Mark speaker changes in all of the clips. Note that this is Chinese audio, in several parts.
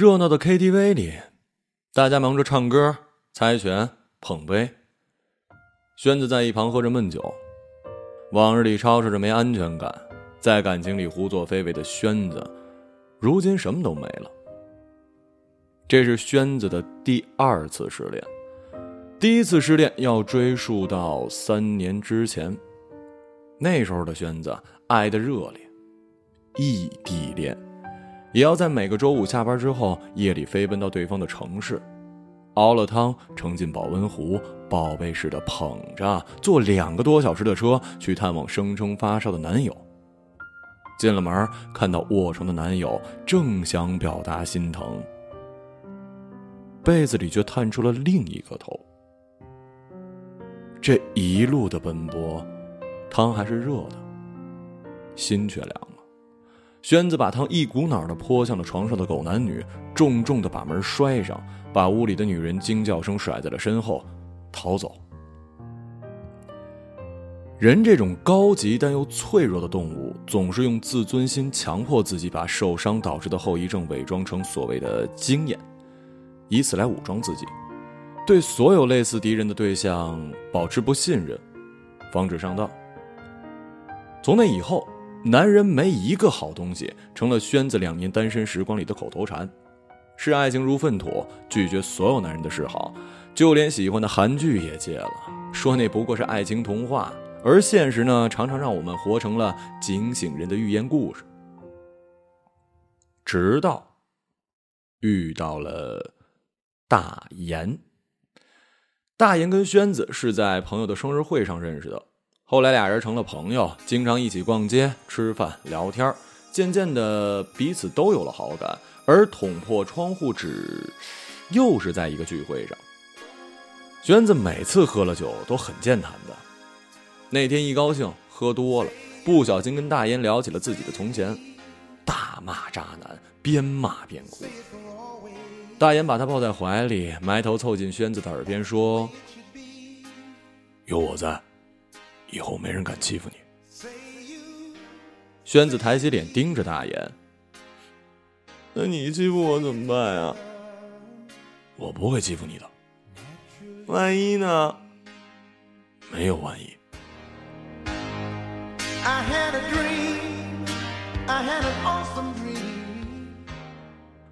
Speaker 1: 热闹的 KTV 里，大家忙着唱歌、猜拳、捧杯。轩子在一旁喝着闷酒，往日里吵吵着没安全感，在感情里胡作非为的轩子，如今什么都没了。这是轩子的第二次失恋，第一次失恋要追溯到三年之前。那时候的轩子爱的热烈，异地恋，也要在每个周五下班之后，夜里飞奔到对方的城市。熬了汤，盛进保温壶，宝贝似的捧着，坐两个多小时的车去探望声称发烧的男友。进了门，看到卧床的男友，正想表达心疼，被子里却探出了另一个头。这一路的奔波，汤还是热的，心却凉。轩子把汤一股脑的泼向了床上的狗男女，重重的把门摔上。把屋里的女人惊叫声甩在了身后，逃走。人这种高级但又脆弱的动物，总是用自尊心强迫自己把受伤导致的后遗症伪装成所谓的经验，以此来武装自己，对所有类似敌人的对象保持不信任，防止上当。从那以后，“男人没一个好东西”成了宣子两年单身时光里的口头禅。视爱情如粪土，拒绝所有男人的示好，就连喜欢的韩剧也戒了，说那不过是爱情童话。而现实呢，常常让我们活成了警醒人的寓言故事。直到遇到了大岩，大岩跟宣子是在朋友的生日会上认识的，后来俩人成了朋友，经常一起逛街、吃饭、聊天，渐渐的彼此都有了好感。而捅破窗户纸，又是在一个聚会上。娟子每次喝了酒都很健谈的，那天一高兴喝多了，不小心跟大烟聊起了自己的从前，大骂渣男，边骂边哭。大烟把他抱在怀里，埋头凑近轩子的耳边说：“有我在，以后没人敢欺负你。”轩子抬起脸盯着大眼。那你欺负我怎么办呀？我不会欺负你的。万一呢？没有万一。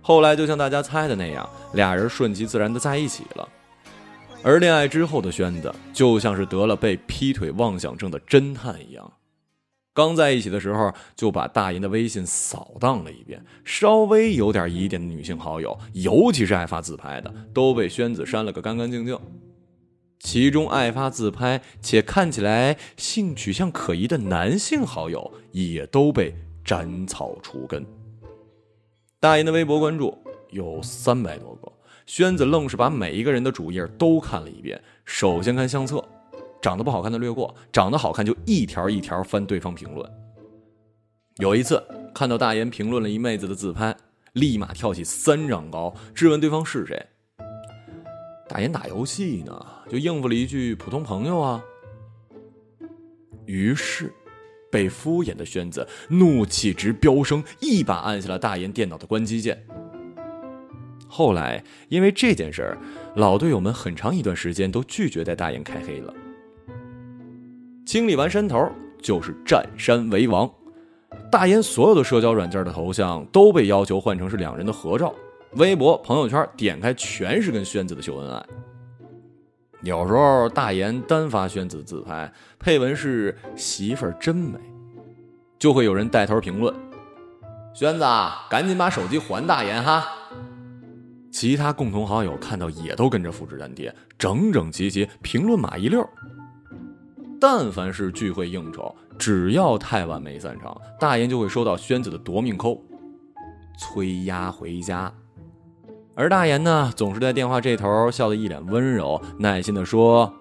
Speaker 1: 后来就像大家猜的那样，俩人顺其自然的在一起了。而恋爱之后的轩子，就像是得了被劈腿妄想症的侦探一样。刚在一起的时候，就把大银的微信扫荡了一遍，稍微有点疑点的女性好友，尤其是爱发自拍的，都被宣子删了个干干净净。其中爱发自拍且看起来性取向可疑的男性好友，也都被斩草除根。大银的微博关注有三百多个，宣子愣是把每一个人的主页都看了一遍，首先看相册。长得不好看的略过，长得好看就一条一条翻对方评论。有一次看到大岩评论了一妹子的自拍，立马跳起三丈高，质问对方是谁。大岩打游戏呢，就应付了一句“普通朋友啊”。于是，被敷衍的宣子怒气值飙升，一把按下了大岩电脑的关机键。后来因为这件事儿，老队友们很长一段时间都拒绝带大岩开黑了。清理完山头，就是占山为王。大岩所有的社交软件的头像都被要求换成是两人的合照，微博、朋友圈点开全是跟宣子的秀恩爱。有时候大岩单发宣子的自拍，配文是“媳妇儿真美”，就会有人带头评论：“宣子，赶紧把手机还大岩哈。”其他共同好友看到也都跟着复制粘贴，整整齐齐，评论码一溜。但凡是聚会应酬，只要太晚没散场，大岩就会收到宣子的夺命扣，催丫回家。而大岩呢，总是在电话这头笑得一脸温柔，耐心的说：“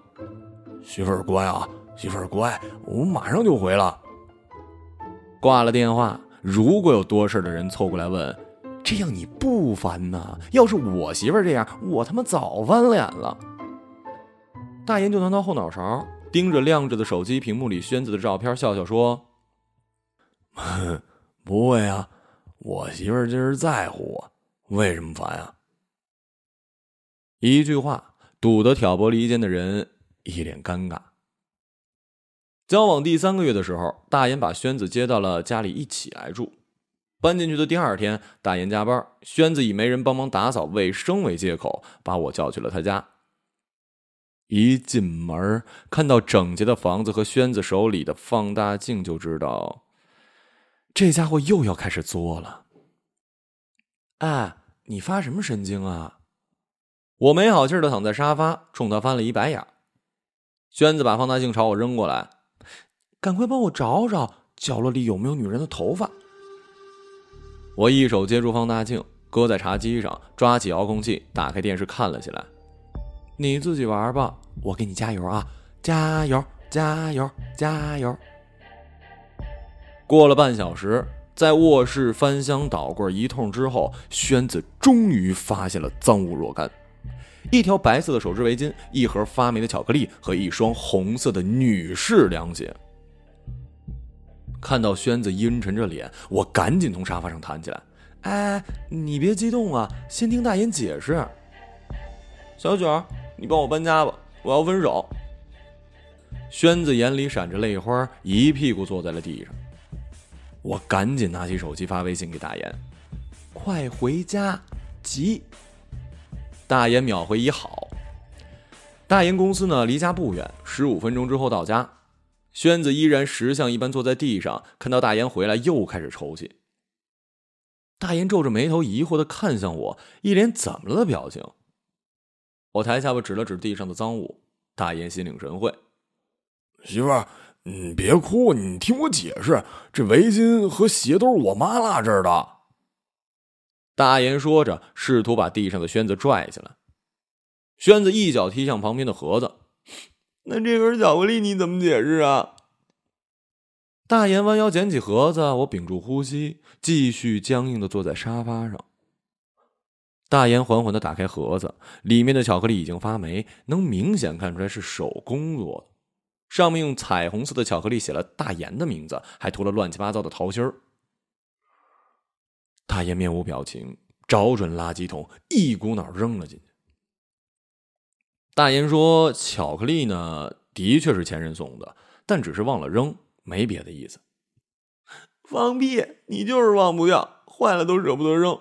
Speaker 1: 媳妇儿乖啊，媳妇儿乖，我马上就回了。”挂了电话，如果有多事的人凑过来问：“这样你不烦呐？要是我媳妇儿这样，我他妈早翻脸了。”大岩就能到后脑勺。盯着亮着的手机屏幕里宣子的照片，笑笑说：“ 不会啊，我媳妇儿就是在乎我，为什么烦啊？一句话堵得挑拨离间的人一脸尴尬。交往第三个月的时候，大岩把宣子接到了家里一起来住。搬进去的第二天，大岩加班，轩子以没人帮忙打扫卫生为借口，把我叫去了他家。一进门，看到整洁的房子和轩子手里的放大镜，就知道这家伙又要开始作了。哎，你发什么神经啊？我没好气的躺在沙发，冲他翻了一白眼。轩子把放大镜朝我扔过来。赶快帮我找找角落里有没有女人的头发。我一手接住放大镜，搁在茶几上，抓起遥控器，打开电视看了起来。你自己玩吧，我给你加油啊！加油，加油，加油！过了半小时，在卧室翻箱倒柜一通之后，宣子终于发现了赃物若干：一条白色的手织围巾，一盒发霉的巧克力和一双红色的女士凉鞋。看到轩子阴沉着脸，我赶紧从沙发上弹起来。哎，你别激动啊，先听大爷解释。小九，你帮我搬家吧，我要分手。轩子眼里闪着泪花，一屁股坐在了地上。我赶紧拿起手机发微信给大岩：“快回家，急！”大爷秒回一好。大岩公司呢，离家不远，十五分钟之后到家。宣子依然石像一般坐在地上，看到大岩回来，又开始抽泣。大岩皱着眉头，疑惑的看向我，一脸怎么了的表情。我抬下巴指了指地上的赃物，大岩心领神会：“
Speaker 2: 媳妇儿，你别哭，你听我解释，这围巾和鞋都是我妈落这儿的。”
Speaker 1: 大岩说着，试图把地上的轩子拽起来。轩子一脚踢向旁边的盒子。那这根巧克力你怎么解释啊？大岩弯腰捡起盒子，我屏住呼吸，继续僵硬的坐在沙发上。大岩缓缓的打开盒子，里面的巧克力已经发霉，能明显看出来是手工做的，上面用彩虹色的巧克力写了大岩的名字，还涂了乱七八糟的桃心儿。大岩面无表情，找准垃圾桶，一股脑扔了进去。大言说：“巧克力呢，的确是前任送的，但只是忘了扔，没别的意思。”放屁！你就是忘不掉，坏了都舍不得扔。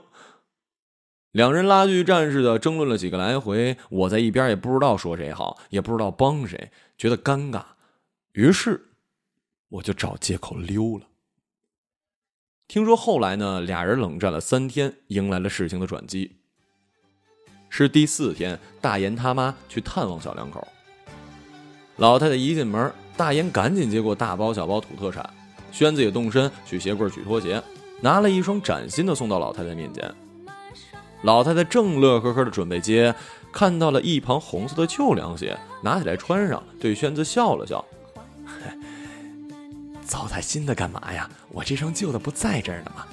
Speaker 1: 两人拉锯战似的争论了几个来回，我在一边也不知道说谁好，也不知道帮谁，觉得尴尬，于是我就找借口溜了。听说后来呢，俩人冷战了三天，迎来了事情的转机。是第四天，大岩他妈去探望小两口。老太太一进门，大岩赶紧接过大包小包土特产，轩子也动身去鞋柜取拖鞋，拿了一双崭新的送到老太太面前。老太太正乐呵呵的准备接，看到了一旁红色的旧凉鞋，拿起来穿上，对轩子笑了笑：“ 糟蹋新的干嘛呀？我这双旧的不在这儿呢吗？”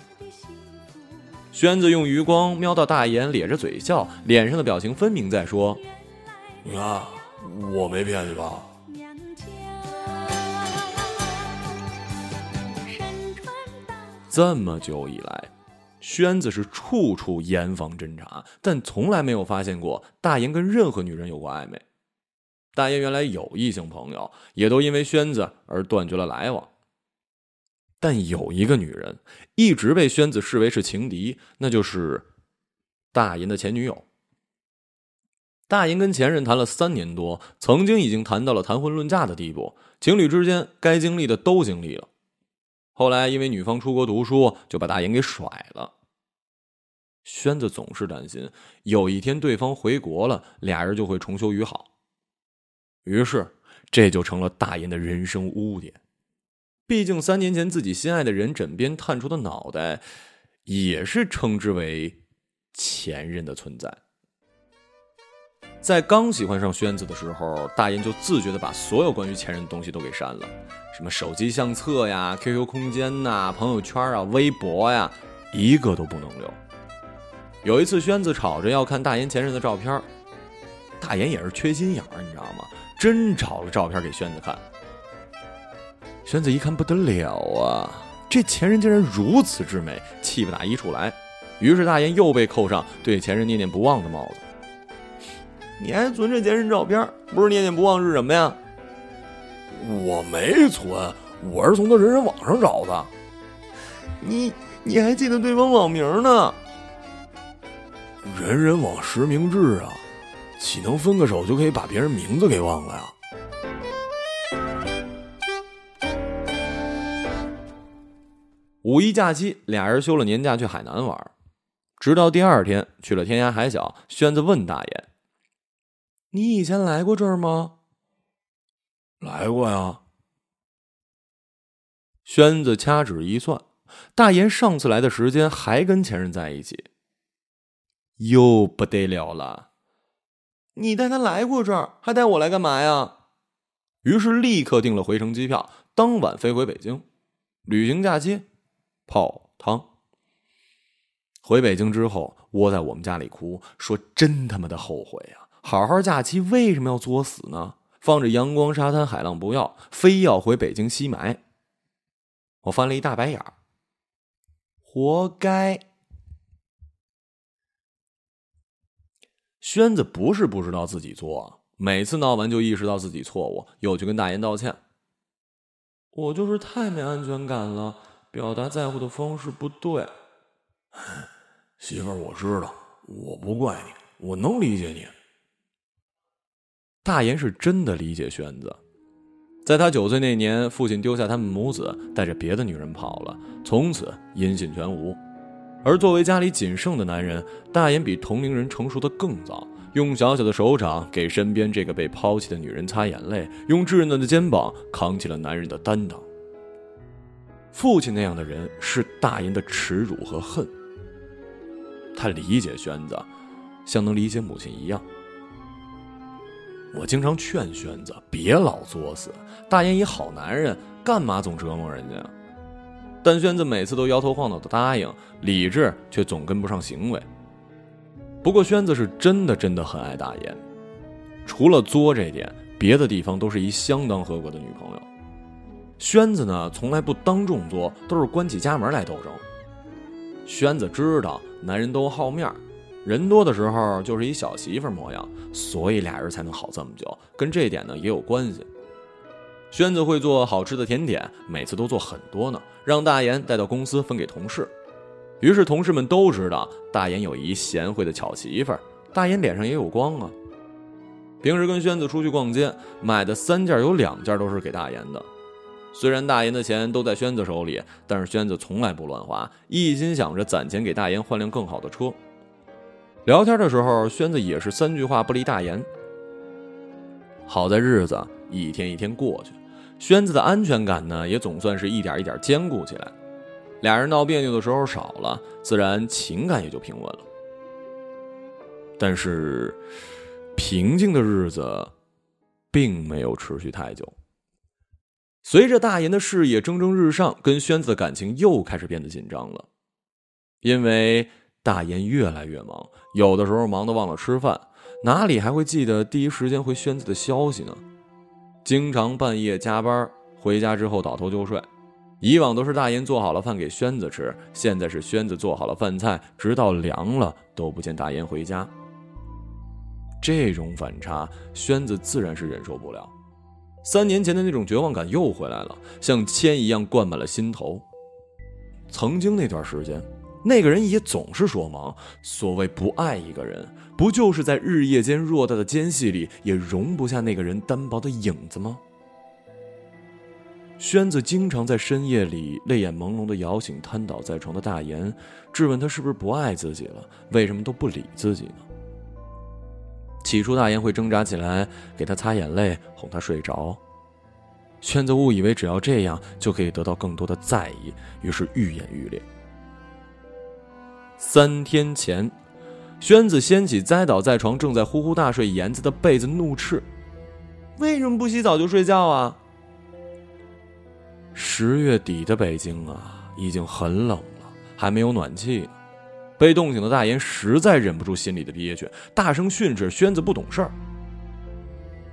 Speaker 1: 宣子用余光瞄到大岩，咧着嘴笑，脸上的表情分明在说：“
Speaker 2: 你看，我没骗你吧？”
Speaker 1: 这么久以来，轩子是处处严防侦查，但从来没有发现过大岩跟任何女人有过暧昧。大岩原来有异性朋友，也都因为轩子而断绝了来往。但有一个女人一直被宣子视为是情敌，那就是大银的前女友。大银跟前任谈了三年多，曾经已经谈到了谈婚论嫁的地步，情侣之间该经历的都经历了。后来因为女方出国读书，就把大银给甩了。宣子总是担心有一天对方回国了，俩人就会重修于好，于是这就成了大银的人生污点。毕竟三年前自己心爱的人枕边探出的脑袋，也是称之为前任的存在。在刚喜欢上宣子的时候，大岩就自觉的把所有关于前任的东西都给删了，什么手机相册呀、QQ 空间呐、朋友圈啊、微博呀，一个都不能留。有一次，轩子吵着要看大岩前任的照片，大岩也是缺心眼儿，你知道吗？真找了照片给轩子看。宣子一看不得了啊，这前任竟然如此之美，气不打一处来，于是大爷又被扣上对前任念念不忘的帽子。你还存着前任照片，不是念念不忘是什么呀？
Speaker 2: 我没存，我是从他人人网上找的。
Speaker 1: 你你还记得对方网名呢？
Speaker 2: 人人网实名制啊，岂能分个手就可以把别人名字给忘了呀？
Speaker 1: 五一假期，俩人休了年假去海南玩，直到第二天去了天涯海角，轩子问大爷：“你以前来过这儿吗？”“
Speaker 2: 来过呀。”
Speaker 1: 轩子掐指一算，大爷上次来的时间还跟前任在一起。又不得了了！你带他来过这儿，还带我来干嘛呀？于是立刻订了回程机票，当晚飞回北京。旅行假期，泡汤。回北京之后，窝在我们家里哭，说真他妈的后悔啊！好好假期为什么要作死呢？放着阳光沙滩海浪不要，非要回北京吸霾。我翻了一大白眼儿，活该。轩子不是不知道自己作，每次闹完就意识到自己错误，又去跟大爷道歉。我就是太没安全感了，表达在乎的方式不对。
Speaker 2: 媳妇儿，我知道，我不怪你，我能理解你。
Speaker 1: 大岩是真的理解轩子，在他九岁那年，父亲丢下他们母子，带着别的女人跑了，从此音信全无。而作为家里仅剩的男人，大言比同龄人成熟的更早，用小小的手掌给身边这个被抛弃的女人擦眼泪，用稚嫩的肩膀扛起了男人的担当。父亲那样的人是大言的耻辱和恨。他理解轩子，像能理解母亲一样。我经常劝轩子别老作死，大言一好男人，干嘛总折磨人家？但轩子每次都摇头晃脑的答应，理智却总跟不上行为。不过轩子是真的真的很爱大言，除了作这点，别的地方都是一相当合格的女朋友。轩子呢，从来不当众作，都是关起家门来斗争。轩子知道男人都好面人多的时候就是一小媳妇模样，所以俩人才能好这么久，跟这点呢也有关系。轩子会做好吃的甜点，每次都做很多呢，让大言带到公司分给同事。于是同事们都知道大言有一贤惠的巧媳妇，大言脸上也有光啊。平时跟轩子出去逛街，买的三件有两件都是给大言的。虽然大言的钱都在轩子手里，但是轩子从来不乱花，一心想着攒钱给大言换辆更好的车。聊天的时候，轩子也是三句话不离大言。好在日子一天一天过去。轩子的安全感呢，也总算是一点一点坚固起来。俩人闹别扭的时候少了，自然情感也就平稳了。但是，平静的日子并没有持续太久。随着大言的事业蒸蒸日上，跟轩子的感情又开始变得紧张了。因为大言越来越忙，有的时候忙得忘了吃饭，哪里还会记得第一时间回轩子的消息呢？经常半夜加班，回家之后倒头就睡。以往都是大言做好了饭给轩子吃，现在是轩子做好了饭菜，直到凉了都不见大言回家。这种反差，轩子自然是忍受不了。三年前的那种绝望感又回来了，像铅一样灌满了心头。曾经那段时间，那个人也总是说忙。所谓不爱一个人。不就是在日夜间偌大的间隙里，也容不下那个人单薄的影子吗？轩子经常在深夜里泪眼朦胧的摇醒瘫倒在床的大言，质问他是不是不爱自己了，为什么都不理自己呢？起初大言会挣扎起来，给他擦眼泪，哄他睡着。轩子误以为只要这样就可以得到更多的在意，于是愈演愈烈。三天前。轩子掀起栽倒在床、正在呼呼大睡妍子的被子，怒斥：“为什么不洗澡就睡觉啊？”十月底的北京啊，已经很冷了，还没有暖气呢。被冻醒的大言实在忍不住心里的憋屈，大声训斥轩子不懂事儿。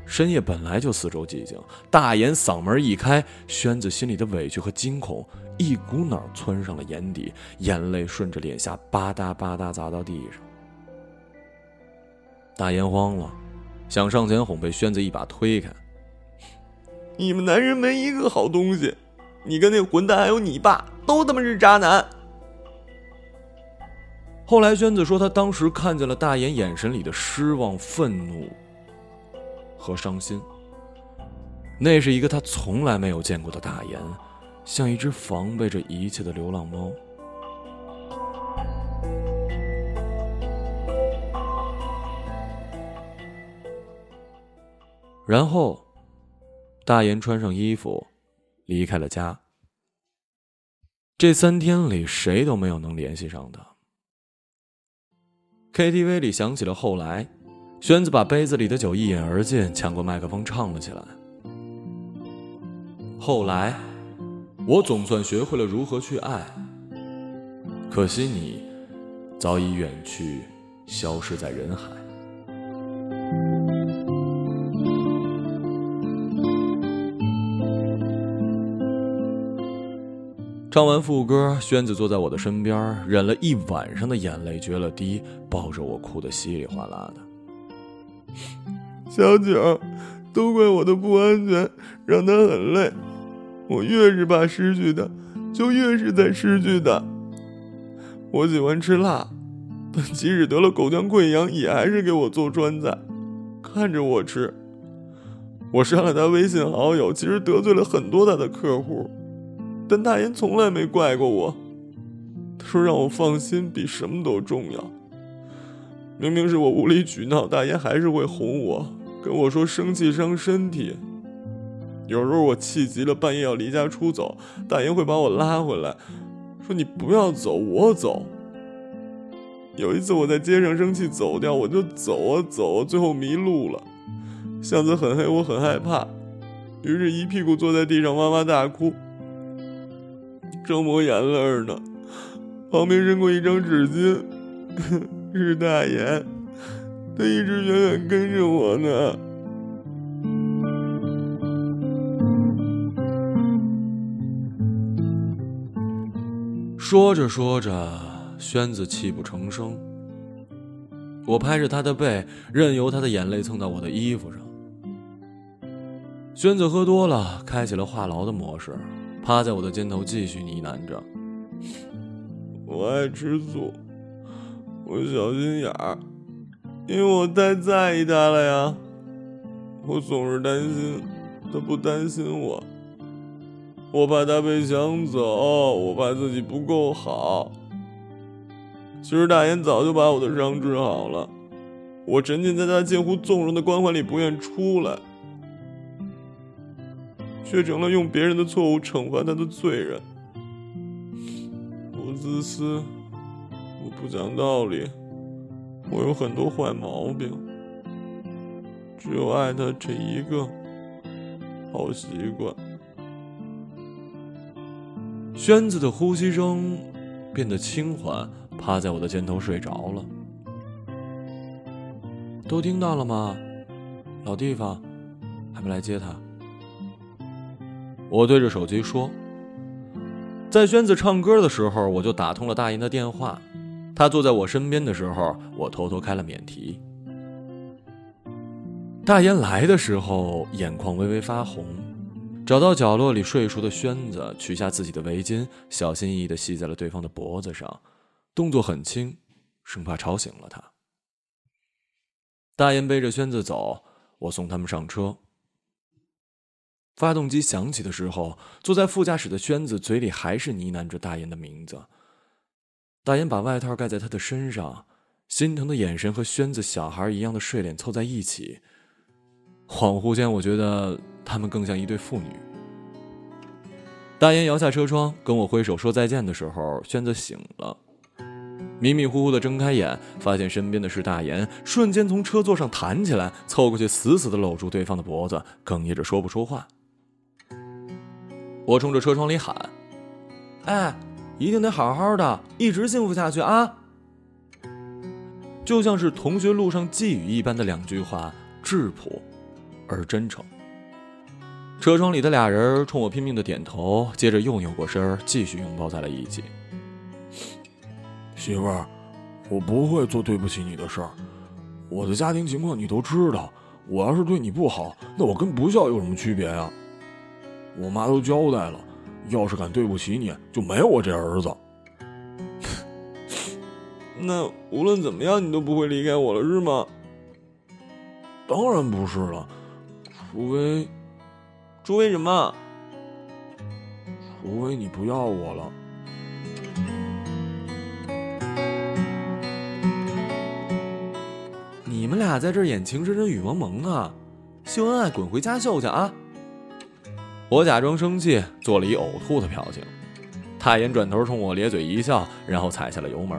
Speaker 1: 深夜本来就四周寂静，大言嗓门一开，宣子心里的委屈和惊恐一股脑窜上了眼底，眼泪顺着脸颊吧嗒吧嗒砸到地上。大言慌了，想上前哄，被宣子一把推开。
Speaker 3: 你们男人没一个好东西，你跟那混蛋还有你爸都他妈是渣男。
Speaker 1: 后来娟子说，他当时看见了大岩眼神里的失望、愤怒。和伤心。那是一个他从来没有见过的大岩，像一只防备着一切的流浪猫。然后，大岩穿上衣服，离开了家。这三天里，谁都没有能联系上他。KTV 里响起了后来。轩子把杯子里的酒一饮而尽，抢过麦克风唱了起来。后来，我总算学会了如何去爱。可惜你早已远去，消失在人海。唱完副歌，轩子坐在我的身边，忍了一晚上的眼泪决了堤，抱着我哭得稀里哗啦的。
Speaker 3: 小九，都怪我的不安全，让他很累。我越是怕失去他，就越是在失去他。我喜欢吃辣，但即使得了口腔溃疡，也还是给我做川菜，看着我吃。我删了他微信好友，其实得罪了很多他的客户，但大言从来没怪过我。他说让我放心，比什么都重要。明明是我无理取闹，大爷还是会哄我，跟我说生气伤身体。有时候我气急了，半夜要离家出走，大爷会把我拉回来，说你不要走，我走。有一次我在街上生气走掉，我就走啊走，最后迷路了，巷子很黑，我很害怕，于是一屁股坐在地上哇哇大哭，正抹眼泪呢，旁边扔过一张纸巾。是大爷，他一直远远跟着我呢。
Speaker 1: 说着说着，宣子泣不成声。我拍着他的背，任由他的眼泪蹭到我的衣服上。宣子喝多了，开启了话痨的模式，趴在我的肩头继续呢喃着：“
Speaker 3: 我爱吃醋。”我小心眼儿，因为我太在意他了呀。我总是担心他不担心我，我怕他被抢走，我怕自己不够好。其实大言早就把我的伤治好了，我沉浸在他近乎纵容的关怀里不愿出来，却成了用别人的错误惩罚他的罪人。我自私。我不讲道理，我有很多坏毛病，只有爱他这一个好习惯。
Speaker 1: 轩子的呼吸声变得轻缓，趴在我的肩头睡着了。都听到了吗？老地方还没来接他。我对着手机说，在轩子唱歌的时候，我就打通了大爷的电话。他坐在我身边的时候，我偷偷开了免提。大岩来的时候，眼眶微微发红，找到角落里睡熟的轩子，取下自己的围巾，小心翼翼的系在了对方的脖子上，动作很轻，生怕吵醒了他。大岩背着轩子走，我送他们上车。发动机响起的时候，坐在副驾驶的轩子嘴里还是呢喃着大言的名字。大言把外套盖在他的身上，心疼的眼神和轩子小孩一样的睡脸凑在一起。恍惚间，我觉得他们更像一对父女。大言摇下车窗，跟我挥手说再见的时候，轩子醒了，迷迷糊糊的睁开眼，发现身边的是大言，瞬间从车座上弹起来，凑过去死死的搂住对方的脖子，哽咽着说不出话。我冲着车窗里喊：“哎！”一定得好好的，一直幸福下去啊！就像是同学录上寄语一般的两句话，质朴而真诚。车窗里的俩人冲我拼命的点头，接着又扭过身，继续拥抱在了一起。
Speaker 2: 媳妇儿，我不会做对不起你的事儿。我的家庭情况你都知道，我要是对你不好，那我跟不孝有什么区别呀？我妈都交代了，要是敢对不起你，就没有我这儿子。
Speaker 3: 那无论怎么样，你都不会离开我了，是吗？
Speaker 2: 当然不是了，除非……
Speaker 3: 除非什么？
Speaker 2: 除非你不要我了。
Speaker 1: 你们俩在这演情深深雨蒙蒙啊，秀恩爱，滚回家秀去啊！我假装生气，做了一呕吐的表情。太妍转头冲我咧嘴一笑，然后踩下了油门。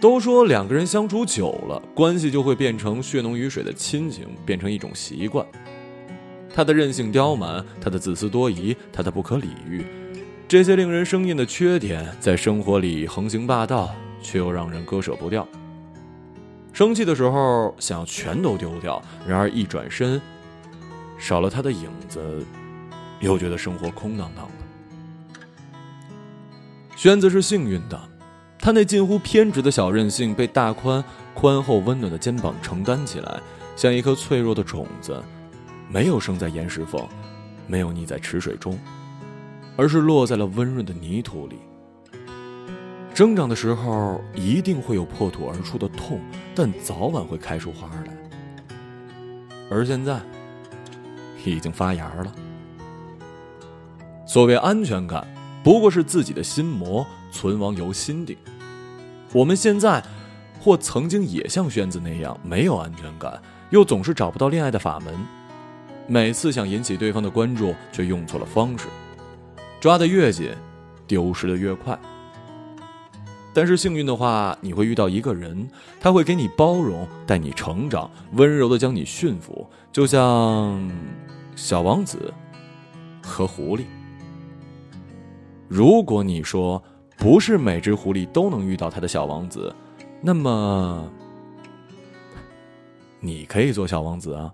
Speaker 1: 都说两个人相处久了，关系就会变成血浓于水的亲情，变成一种习惯。他的任性刁蛮，他的自私多疑，他的不可理喻，这些令人生厌的缺点，在生活里横行霸道，却又让人割舍不掉。生气的时候想要全都丢掉，然而一转身，少了他的影子，又觉得生活空荡荡的。轩子是幸运的。他那近乎偏执的小任性被大宽、宽厚、温暖的肩膀承担起来，像一颗脆弱的种子，没有生在岩石缝，没有溺在池水中，而是落在了温润的泥土里。生长的时候一定会有破土而出的痛，但早晚会开出花来。而现在，已经发芽了。所谓安全感，不过是自己的心魔存亡由心定。我们现在，或曾经也像轩子那样没有安全感，又总是找不到恋爱的法门。每次想引起对方的关注，却用错了方式，抓得越紧，丢失的越快。但是幸运的话，你会遇到一个人，他会给你包容，带你成长，温柔的将你驯服，就像小王子和狐狸。如果你说。不是每只狐狸都能遇到他的小王子，那么你可以做小王子啊。